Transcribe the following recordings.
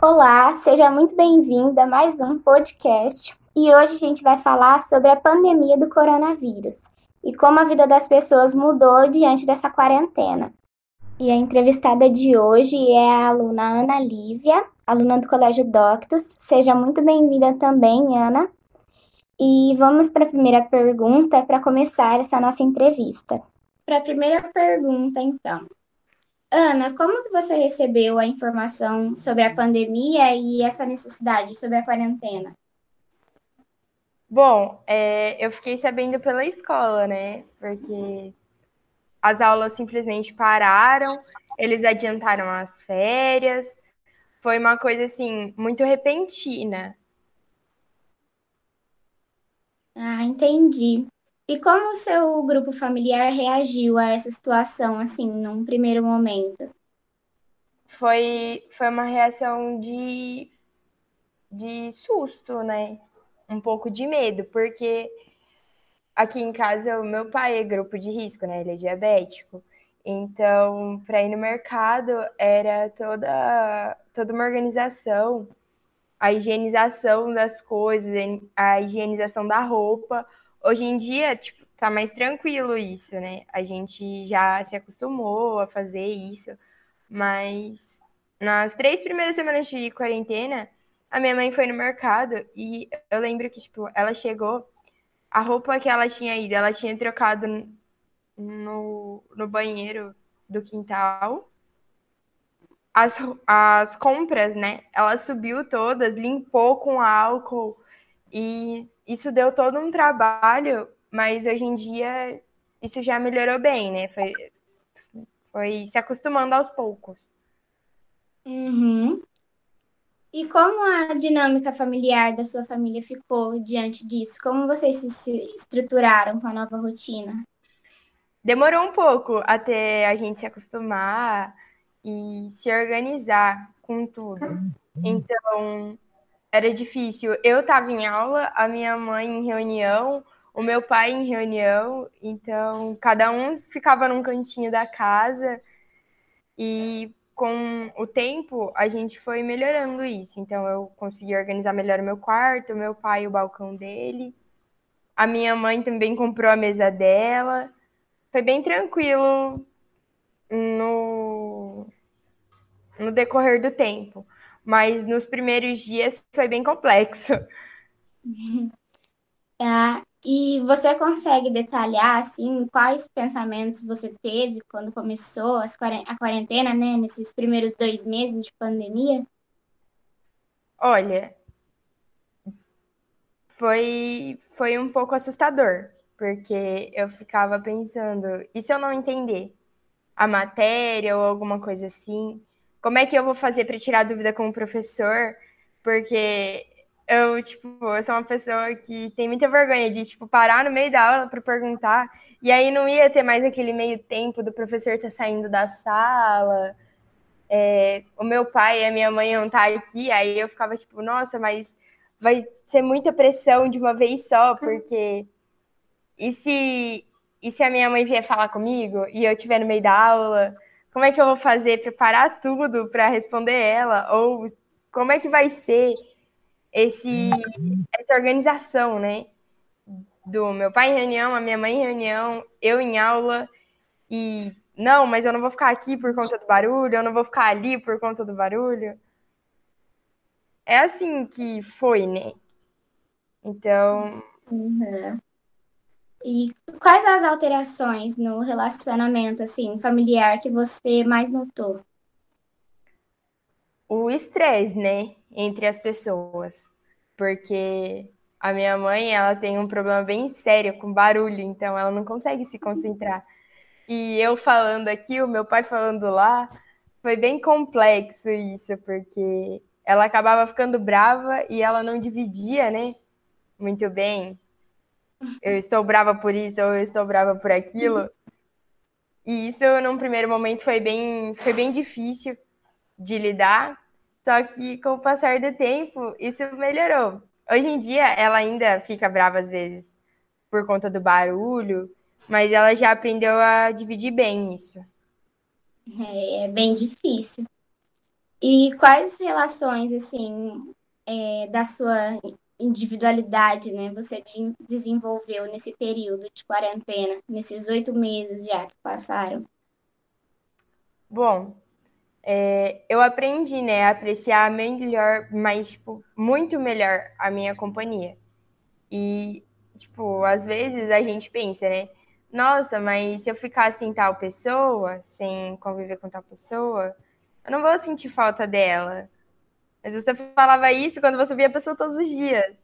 Olá, seja muito bem-vinda a mais um podcast. E hoje a gente vai falar sobre a pandemia do coronavírus e como a vida das pessoas mudou diante dessa quarentena. E a entrevistada de hoje é a aluna Ana Lívia, aluna do Colégio Doctus. Seja muito bem-vinda também, Ana. E vamos para a primeira pergunta para começar essa nossa entrevista. Para a primeira pergunta, então. Ana, como que você recebeu a informação sobre a pandemia e essa necessidade sobre a quarentena? Bom, é, eu fiquei sabendo pela escola, né? Porque as aulas simplesmente pararam, eles adiantaram as férias. Foi uma coisa assim muito repentina. Ah, entendi. E como o seu grupo familiar reagiu a essa situação, assim, num primeiro momento? Foi, foi uma reação de, de susto, né? Um pouco de medo, porque aqui em casa o meu pai é grupo de risco, né? Ele é diabético. Então, para ir no mercado era toda, toda uma organização, a higienização das coisas, a higienização da roupa Hoje em dia, tipo, tá mais tranquilo isso, né? A gente já se acostumou a fazer isso, mas nas três primeiras semanas de quarentena, a minha mãe foi no mercado e eu lembro que, tipo, ela chegou, a roupa que ela tinha ido, ela tinha trocado no, no banheiro do quintal. As, as compras, né? Ela subiu todas, limpou com álcool e isso deu todo um trabalho, mas hoje em dia isso já melhorou bem, né? Foi, foi se acostumando aos poucos. Uhum. E como a dinâmica familiar da sua família ficou diante disso? Como vocês se estruturaram com a nova rotina? Demorou um pouco até a gente se acostumar e se organizar com tudo. Então, era difícil. Eu estava em aula, a minha mãe em reunião, o meu pai em reunião, então cada um ficava num cantinho da casa e com o tempo a gente foi melhorando isso. Então eu consegui organizar melhor o meu quarto, o meu pai o balcão dele. A minha mãe também comprou a mesa dela. Foi bem tranquilo no, no decorrer do tempo mas nos primeiros dias foi bem complexo. Ah, e você consegue detalhar assim quais pensamentos você teve quando começou a quarentena, né, nesses primeiros dois meses de pandemia? Olha, foi foi um pouco assustador, porque eu ficava pensando, e se eu não entender a matéria ou alguma coisa assim? Como é que eu vou fazer para tirar dúvida com o professor? Porque eu, tipo, eu sou uma pessoa que tem muita vergonha de, tipo, parar no meio da aula para perguntar, e aí não ia ter mais aquele meio tempo do professor estar tá saindo da sala. É, o meu pai e a minha mãe não tá aqui, aí eu ficava tipo, nossa, mas vai ser muita pressão de uma vez só, porque e se e se a minha mãe vier falar comigo e eu estiver no meio da aula, como é que eu vou fazer, preparar tudo para responder ela, ou como é que vai ser esse, essa organização, né? Do meu pai em reunião, a minha mãe em reunião, eu em aula, e não, mas eu não vou ficar aqui por conta do barulho, eu não vou ficar ali por conta do barulho. É assim que foi, né? Então. Uhum. E quais as alterações no relacionamento assim familiar que você mais notou? O estresse, né, entre as pessoas, porque a minha mãe, ela tem um problema bem sério com barulho, então ela não consegue se concentrar. E eu falando aqui, o meu pai falando lá, foi bem complexo isso, porque ela acabava ficando brava e ela não dividia, né, muito bem eu estou brava por isso ou eu estou brava por aquilo. E isso, num primeiro momento, foi bem, foi bem difícil de lidar. Só que, com o passar do tempo, isso melhorou. Hoje em dia, ela ainda fica brava às vezes por conta do barulho, mas ela já aprendeu a dividir bem isso. É, é bem difícil. E quais relações, assim, é, da sua individualidade, né, você desenvolveu nesse período de quarentena, nesses oito meses já que passaram? Bom, é, eu aprendi, né, a apreciar melhor, mas, tipo, muito melhor a minha companhia. E, tipo, às vezes a gente pensa, né, nossa, mas se eu ficar sem tal pessoa, sem conviver com tal pessoa, eu não vou sentir falta dela. Mas você falava isso quando você via a pessoa todos os dias.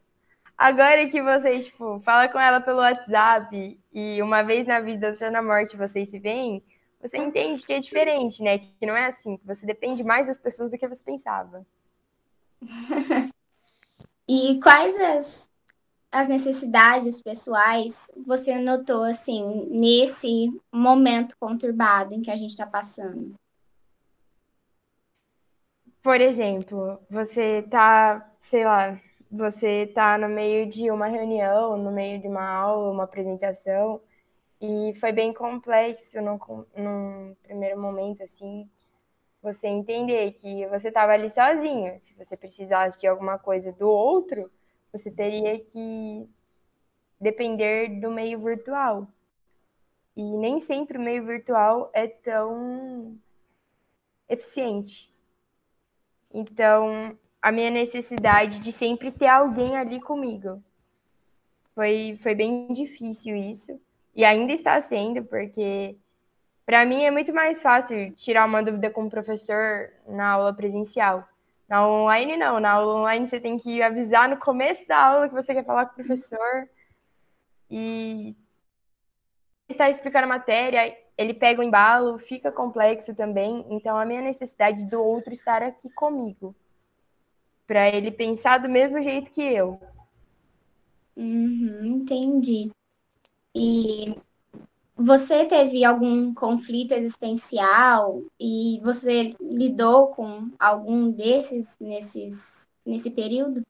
Agora que você, tipo, fala com ela pelo WhatsApp e uma vez na vida, outra na morte, vocês se veem, você entende que é diferente, né? Que não é assim, que você depende mais das pessoas do que você pensava. e quais as, as necessidades pessoais você notou, assim, nesse momento conturbado em que a gente está passando? Por exemplo, você tá, sei lá, você tá no meio de uma reunião, no meio de uma aula, uma apresentação, e foi bem complexo num, num primeiro momento, assim, você entender que você estava ali sozinho. Se você precisasse de alguma coisa do outro, você teria que depender do meio virtual. E nem sempre o meio virtual é tão eficiente. Então, a minha necessidade de sempre ter alguém ali comigo. Foi, foi bem difícil isso. E ainda está sendo, porque para mim é muito mais fácil tirar uma dúvida com o professor na aula presencial. Na online, não. Na aula online, você tem que avisar no começo da aula que você quer falar com o professor. E ele está explicando a matéria, ele pega o embalo, fica complexo também. Então, a minha necessidade do outro estar aqui comigo, para ele pensar do mesmo jeito que eu. Uhum, entendi. E você teve algum conflito existencial e você lidou com algum desses nesses, nesse período?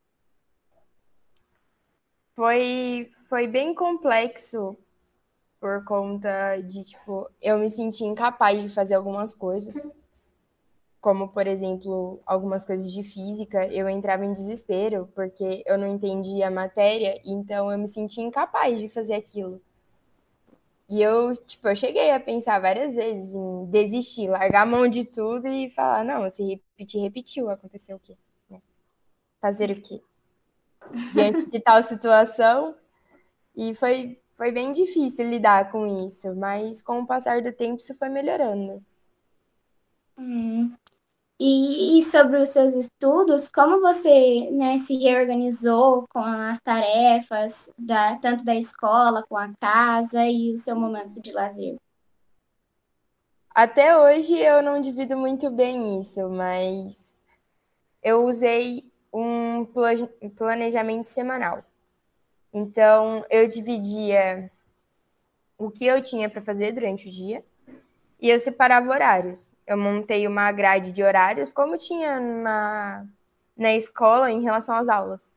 Foi, foi bem complexo por conta de, tipo, eu me senti incapaz de fazer algumas coisas. Como, por exemplo, algumas coisas de física, eu entrava em desespero porque eu não entendia a matéria, então eu me sentia incapaz de fazer aquilo. E eu, tipo, eu cheguei a pensar várias vezes em desistir, largar a mão de tudo e falar, não, se repetir, repetiu, aconteceu o quê? Né? Fazer o quê? Diante de tal situação. E foi, foi bem difícil lidar com isso, mas com o passar do tempo isso foi melhorando. Hum. E, e, sobre os seus estudos, como você né, se reorganizou com as tarefas, da, tanto da escola, com a casa e o seu momento de lazer? Até hoje eu não divido muito bem isso, mas eu usei um planejamento semanal. Então, eu dividia o que eu tinha para fazer durante o dia e eu separava horários. Eu montei uma grade de horários, como tinha na, na escola em relação às aulas.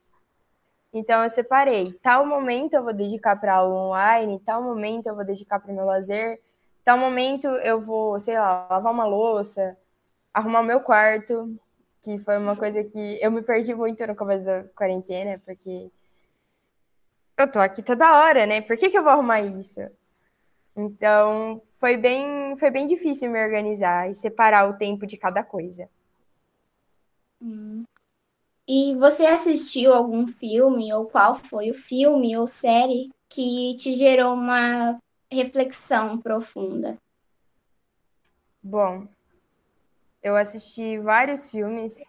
Então, eu separei. Tal momento eu vou dedicar para aula online, tal momento eu vou dedicar para o meu lazer, tal momento eu vou, sei lá, lavar uma louça, arrumar o meu quarto, que foi uma coisa que eu me perdi muito no começo da quarentena, porque eu tô aqui toda hora, né? Por que, que eu vou arrumar isso? Então, foi bem, foi bem difícil me organizar e separar o tempo de cada coisa. Hum. E você assistiu algum filme, ou qual foi o filme ou série que te gerou uma reflexão profunda? Bom, eu assisti vários filmes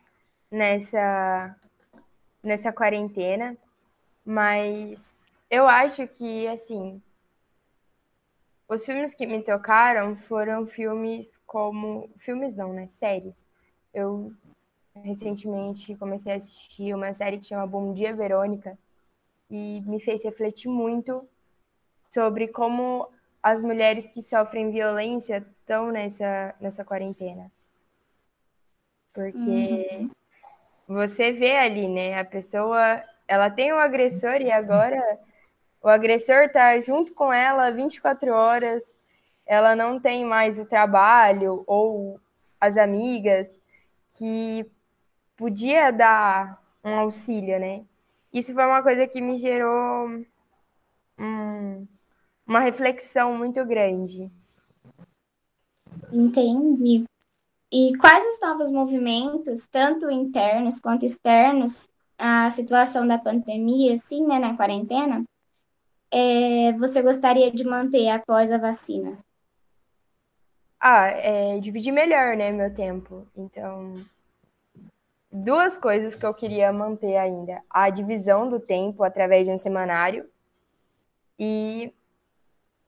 nessa, nessa quarentena, mas eu acho que, assim, os filmes que me tocaram foram filmes como. Filmes não, né? Séries. Eu recentemente comecei a assistir uma série que chama Bom Dia Verônica e me fez refletir muito sobre como as mulheres que sofrem violência estão nessa, nessa quarentena. Porque uhum. você vê ali, né? A pessoa, ela tem um agressor e agora o agressor está junto com ela 24 horas, ela não tem mais o trabalho ou as amigas que podia dar um auxílio, né? Isso foi uma coisa que me gerou um, uma reflexão muito grande. Entendi. E quais os novos movimentos, tanto internos quanto externos, a situação da pandemia, assim, né, na quarentena, é, você gostaria de manter após a vacina? Ah, é, dividir melhor, né, meu tempo. Então, duas coisas que eu queria manter ainda: a divisão do tempo através de um semanário e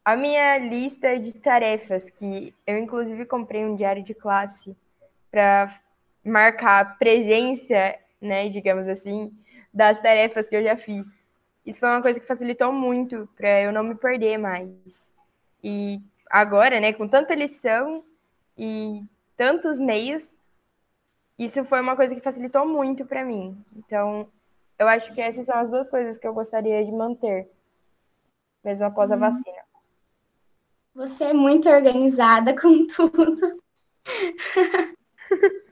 a minha lista de tarefas, que eu inclusive comprei um diário de classe para marcar a presença, né, digamos assim, das tarefas que eu já fiz. Isso foi uma coisa que facilitou muito para eu não me perder mais. E agora, né, com tanta lição e tantos meios, isso foi uma coisa que facilitou muito para mim. Então, eu acho que essas são as duas coisas que eu gostaria de manter, mesmo após a uhum. vacina. Você é muito organizada com tudo.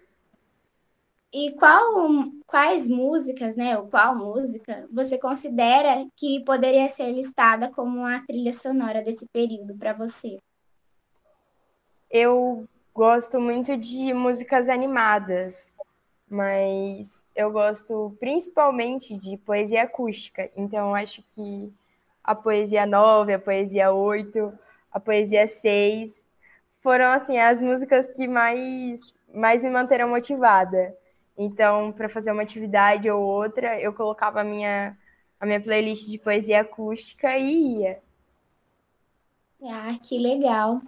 e qual, quais músicas, né, ou qual música você considera que poderia ser listada como a trilha sonora desse período para você? Eu gosto muito de músicas animadas, mas eu gosto principalmente de poesia acústica. Então, acho que a poesia 9, a poesia 8, a poesia 6 foram assim as músicas que mais mais me manteram motivada. Então, para fazer uma atividade ou outra, eu colocava a minha a minha playlist de poesia acústica e ia. Ah, que legal.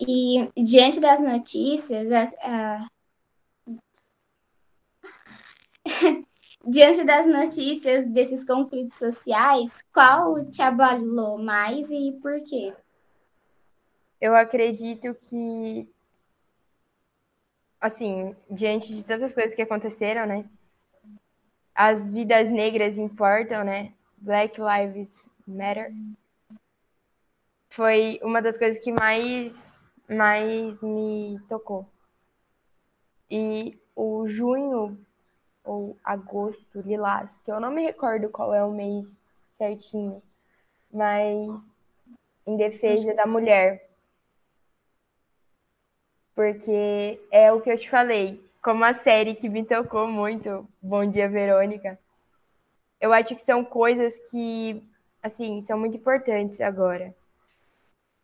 E diante das notícias, a, a... diante das notícias desses conflitos sociais, qual te abalou mais e por quê? Eu acredito que, assim, diante de tantas coisas que aconteceram, né? As vidas negras importam, né? Black Lives Matter. Foi uma das coisas que mais mas me tocou. E o junho ou agosto, lilás, que eu não me recordo qual é o mês certinho, mas em defesa da mulher. Porque é o que eu te falei, como a série que me tocou muito, Bom Dia Verônica. Eu acho que são coisas que, assim, são muito importantes agora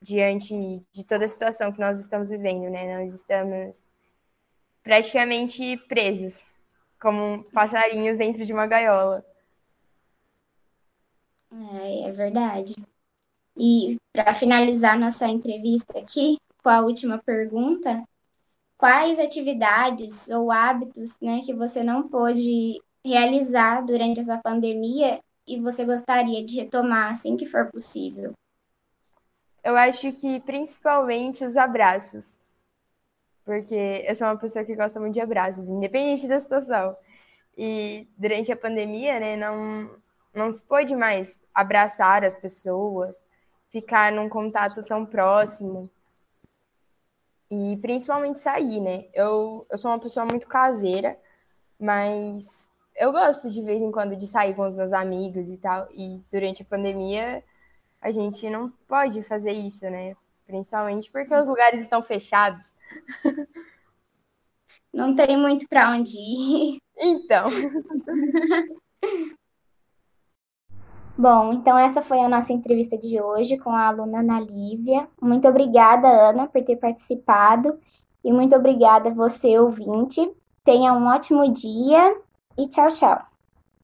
diante de toda a situação que nós estamos vivendo, né? Nós estamos praticamente presos, como passarinhos dentro de uma gaiola. É, é verdade. E para finalizar nossa entrevista aqui, com a última pergunta, quais atividades ou hábitos, né, que você não pôde realizar durante essa pandemia e você gostaria de retomar assim que for possível? eu acho que principalmente os abraços. Porque eu sou uma pessoa que gosta muito de abraços, independente da situação. E durante a pandemia, né, não, não se pôde mais abraçar as pessoas, ficar num contato tão próximo. E principalmente sair, né? Eu, eu sou uma pessoa muito caseira, mas eu gosto de vez em quando de sair com os meus amigos e tal. E durante a pandemia a gente não pode fazer isso, né? Principalmente porque os lugares estão fechados. Não tem muito para onde ir. Então. Bom, então essa foi a nossa entrevista de hoje com a aluna Ana Lívia. Muito obrigada, Ana, por ter participado. E muito obrigada você, ouvinte. Tenha um ótimo dia e tchau, tchau.